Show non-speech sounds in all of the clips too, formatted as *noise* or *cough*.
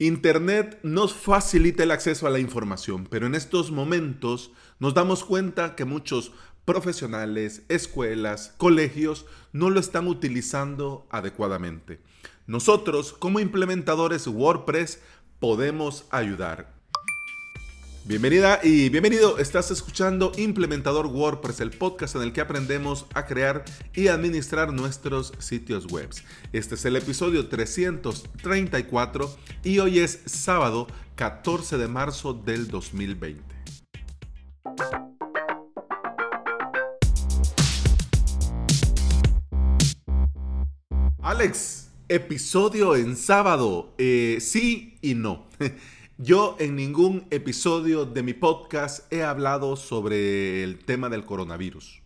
Internet nos facilita el acceso a la información, pero en estos momentos nos damos cuenta que muchos profesionales, escuelas, colegios no lo están utilizando adecuadamente. Nosotros, como implementadores WordPress, podemos ayudar. Bienvenida y bienvenido. Estás escuchando Implementador WordPress, el podcast en el que aprendemos a crear y administrar nuestros sitios web. Este es el episodio 334 y hoy es sábado 14 de marzo del 2020. Alex, episodio en sábado. Eh, sí y no. *laughs* Yo en ningún episodio de mi podcast he hablado sobre el tema del coronavirus.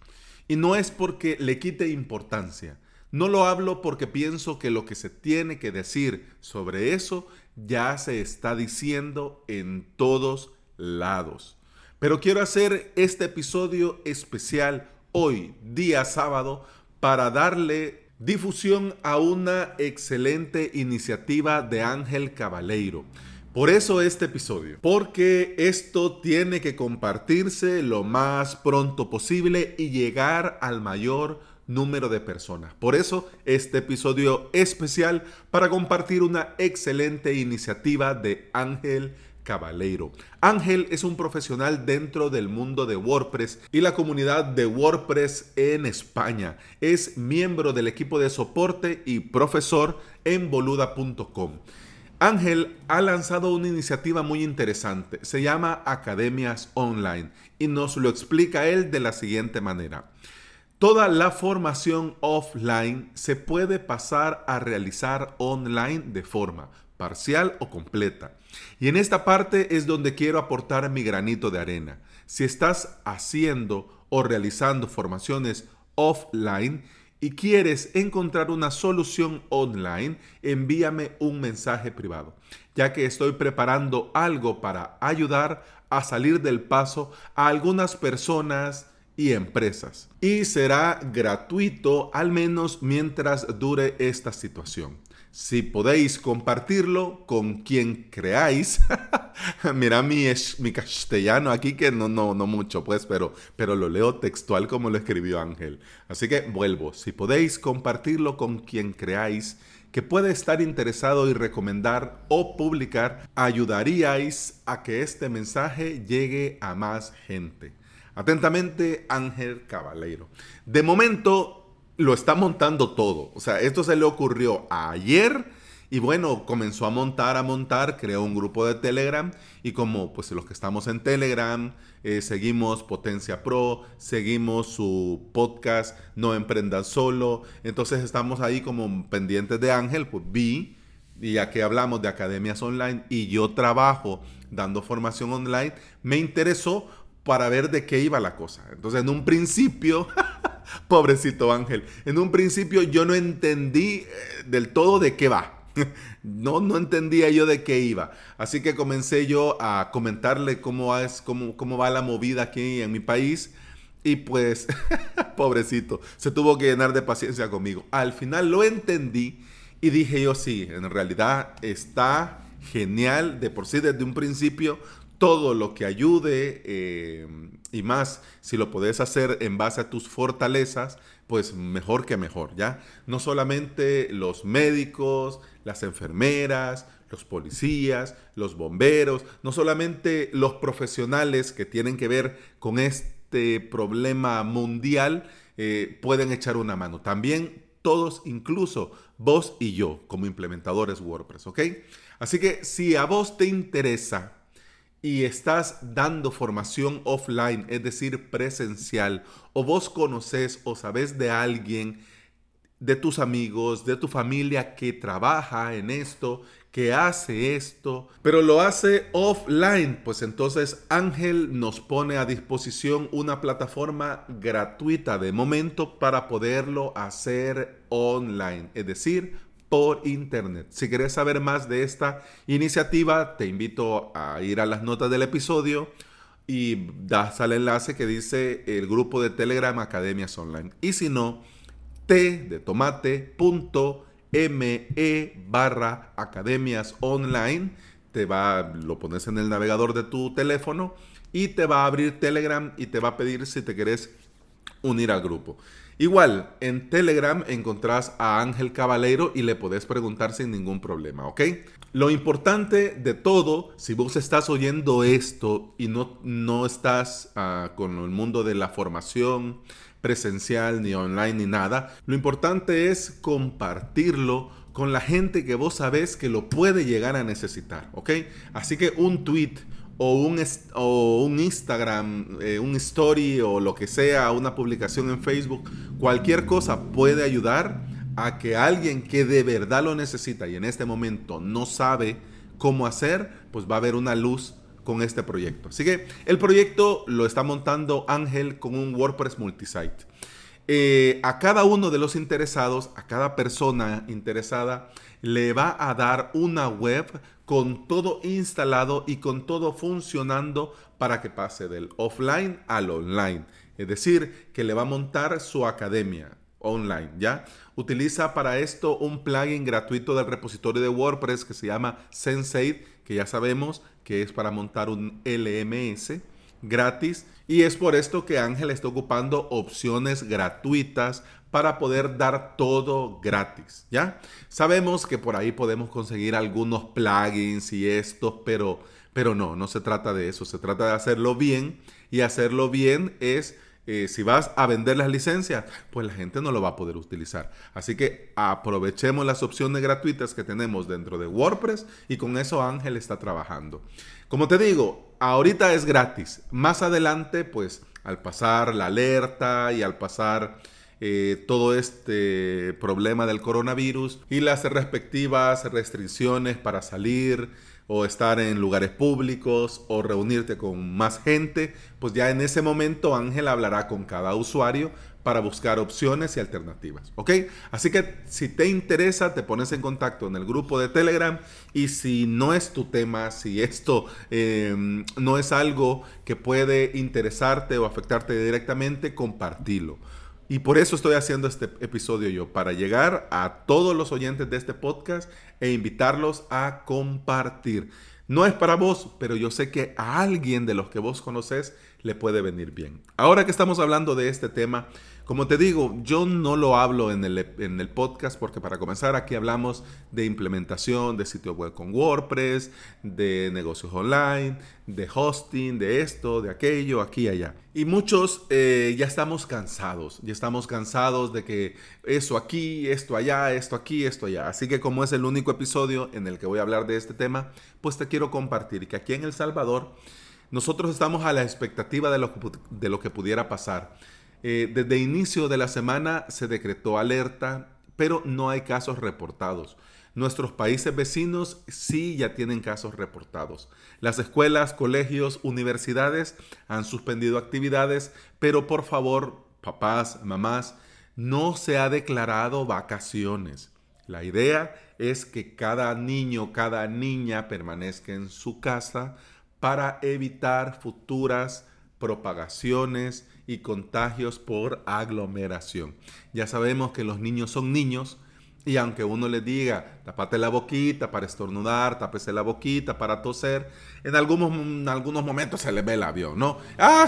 Y no es porque le quite importancia. No lo hablo porque pienso que lo que se tiene que decir sobre eso ya se está diciendo en todos lados. Pero quiero hacer este episodio especial hoy, día sábado, para darle difusión a una excelente iniciativa de Ángel Cabaleiro. Por eso este episodio, porque esto tiene que compartirse lo más pronto posible y llegar al mayor número de personas. Por eso este episodio especial para compartir una excelente iniciativa de Ángel Cabaleiro. Ángel es un profesional dentro del mundo de WordPress y la comunidad de WordPress en España. Es miembro del equipo de soporte y profesor en boluda.com. Ángel ha lanzado una iniciativa muy interesante, se llama Academias Online y nos lo explica él de la siguiente manera. Toda la formación offline se puede pasar a realizar online de forma parcial o completa. Y en esta parte es donde quiero aportar mi granito de arena. Si estás haciendo o realizando formaciones offline, y quieres encontrar una solución online, envíame un mensaje privado, ya que estoy preparando algo para ayudar a salir del paso a algunas personas y empresas. Y será gratuito al menos mientras dure esta situación. Si podéis compartirlo con quien creáis. *laughs* Mira mi, mi castellano aquí que no, no, no mucho, pues, pero, pero lo leo textual como lo escribió Ángel. Así que vuelvo. Si podéis compartirlo con quien creáis que puede estar interesado y recomendar o publicar, ayudaríais a que este mensaje llegue a más gente. Atentamente, Ángel Caballero. De momento, lo está montando todo. O sea, esto se le ocurrió ayer y bueno, comenzó a montar, a montar, creó un grupo de Telegram y como pues los que estamos en Telegram, eh, seguimos Potencia Pro, seguimos su podcast No Emprendan Solo, entonces estamos ahí como pendientes de Ángel, pues vi, y ya que hablamos de academias online y yo trabajo dando formación online, me interesó para ver de qué iba la cosa. Entonces en un principio... *laughs* *laughs* Pobrecito Ángel. En un principio yo no entendí eh, del todo de qué va. *laughs* No, no entendía yo de qué iba. Así que comencé yo a comentarle cómo, es, cómo, cómo va la movida aquí en mi país. Y pues, *laughs* pobrecito, se tuvo que llenar de paciencia conmigo. Al final lo entendí y dije yo, sí, en realidad está genial de por sí desde un principio todo lo que ayude eh, y más, si lo puedes hacer en base a tus fortalezas, pues mejor que mejor, ¿ya? No solamente los médicos, las enfermeras, los policías, los bomberos, no solamente los profesionales que tienen que ver con este problema mundial eh, pueden echar una mano. También todos, incluso vos y yo, como implementadores WordPress, ¿ok? Así que si a vos te interesa y estás dando formación offline, es decir, presencial, o vos conoces o sabes de alguien, de tus amigos, de tu familia que trabaja en esto, que hace esto, pero lo hace offline, pues entonces Ángel nos pone a disposición una plataforma gratuita de momento para poderlo hacer online, es decir, por internet. Si quieres saber más de esta iniciativa, te invito a ir a las notas del episodio y das al enlace que dice el grupo de Telegram Academias Online. Y si no, t de tomate me barra academias online. Te va, lo pones en el navegador de tu teléfono y te va a abrir Telegram y te va a pedir si te querés unir al grupo. Igual, en Telegram encontrás a Ángel Caballero y le podés preguntar sin ningún problema, ¿ok? Lo importante de todo, si vos estás oyendo esto y no, no estás ah, con el mundo de la formación presencial, ni online, ni nada, lo importante es compartirlo con la gente que vos sabés que lo puede llegar a necesitar, ¿ok? Así que un tweet o un, o un Instagram, eh, un story o lo que sea, una publicación en Facebook, cualquier cosa puede ayudar a que alguien que de verdad lo necesita y en este momento no sabe cómo hacer, pues va a haber una luz con este proyecto. Así que el proyecto lo está montando Ángel con un WordPress multisite. Eh, a cada uno de los interesados, a cada persona interesada, le va a dar una web con todo instalado y con todo funcionando para que pase del offline al online. Es decir, que le va a montar su academia online, ¿ya? Utiliza para esto un plugin gratuito del repositorio de WordPress que se llama Sensei, que ya sabemos que es para montar un LMS gratis. Y es por esto que Ángel está ocupando opciones gratuitas para poder dar todo gratis, ¿ya? Sabemos que por ahí podemos conseguir algunos plugins y estos, pero, pero no, no se trata de eso, se trata de hacerlo bien y hacerlo bien es... Eh, si vas a vender las licencias, pues la gente no lo va a poder utilizar. Así que aprovechemos las opciones gratuitas que tenemos dentro de WordPress y con eso Ángel está trabajando. Como te digo, ahorita es gratis. Más adelante, pues al pasar la alerta y al pasar eh, todo este problema del coronavirus y las respectivas restricciones para salir o estar en lugares públicos o reunirte con más gente, pues ya en ese momento Ángel hablará con cada usuario para buscar opciones y alternativas. ¿Ok? Así que si te interesa, te pones en contacto en el grupo de Telegram y si no es tu tema, si esto eh, no es algo que puede interesarte o afectarte directamente, compartilo. Y por eso estoy haciendo este episodio yo, para llegar a todos los oyentes de este podcast e invitarlos a compartir. No es para vos, pero yo sé que a alguien de los que vos conoces le puede venir bien. Ahora que estamos hablando de este tema, como te digo, yo no lo hablo en el, en el, podcast porque para comenzar aquí hablamos de implementación de sitio web con WordPress, de negocios online, de hosting, de esto, de aquello, aquí y allá. Y muchos eh, ya estamos cansados, ya estamos cansados de que eso aquí, esto allá, esto aquí, esto allá. Así que como es el único episodio en el que voy a hablar de este tema, pues te quiero compartir que aquí en El Salvador nosotros estamos a la expectativa de lo, de lo que pudiera pasar. Eh, desde inicio de la semana se decretó alerta, pero no hay casos reportados. Nuestros países vecinos sí ya tienen casos reportados. Las escuelas, colegios, universidades han suspendido actividades, pero por favor, papás, mamás, no se ha declarado vacaciones. La idea es que cada niño, cada niña permanezca en su casa para evitar futuras propagaciones y contagios por aglomeración. Ya sabemos que los niños son niños y aunque uno les diga, tapate la boquita para estornudar, tápese la boquita para toser, en algunos, en algunos momentos se le ve el avión, ¿no? ¡Ah,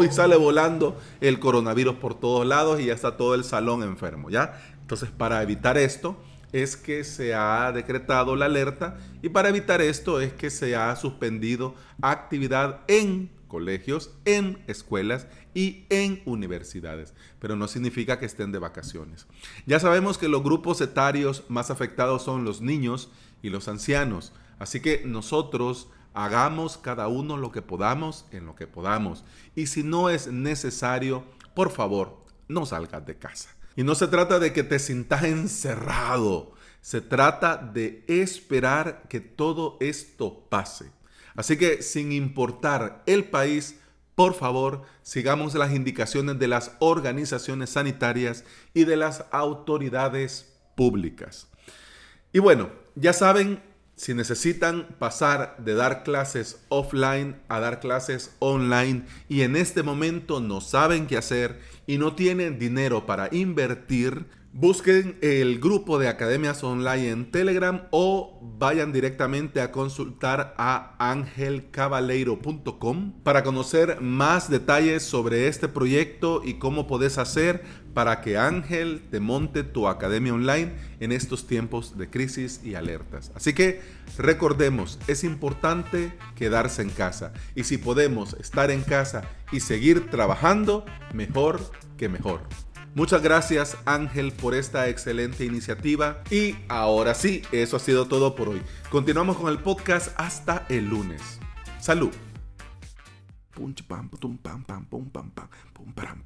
Y sale volando el coronavirus por todos lados y ya está todo el salón enfermo, ¿ya? Entonces, para evitar esto, es que se ha decretado la alerta y para evitar esto es que se ha suspendido actividad en colegios, en escuelas y en universidades, pero no significa que estén de vacaciones. Ya sabemos que los grupos etarios más afectados son los niños y los ancianos, así que nosotros hagamos cada uno lo que podamos en lo que podamos y si no es necesario, por favor, no salgas de casa. Y no se trata de que te sientas encerrado, se trata de esperar que todo esto pase. Así que sin importar el país, por favor, sigamos las indicaciones de las organizaciones sanitarias y de las autoridades públicas. Y bueno, ya saben, si necesitan pasar de dar clases offline a dar clases online y en este momento no saben qué hacer y no tienen dinero para invertir, Busquen el grupo de academias online en Telegram o vayan directamente a consultar a angelcabaleiro.com para conocer más detalles sobre este proyecto y cómo podés hacer para que Ángel te monte tu academia online en estos tiempos de crisis y alertas. Así que recordemos, es importante quedarse en casa y si podemos estar en casa y seguir trabajando, mejor que mejor. Muchas gracias Ángel por esta excelente iniciativa. Y ahora sí, eso ha sido todo por hoy. Continuamos con el podcast hasta el lunes. Salud. pam, pam, pam, pam, pam, pam, pam, pam,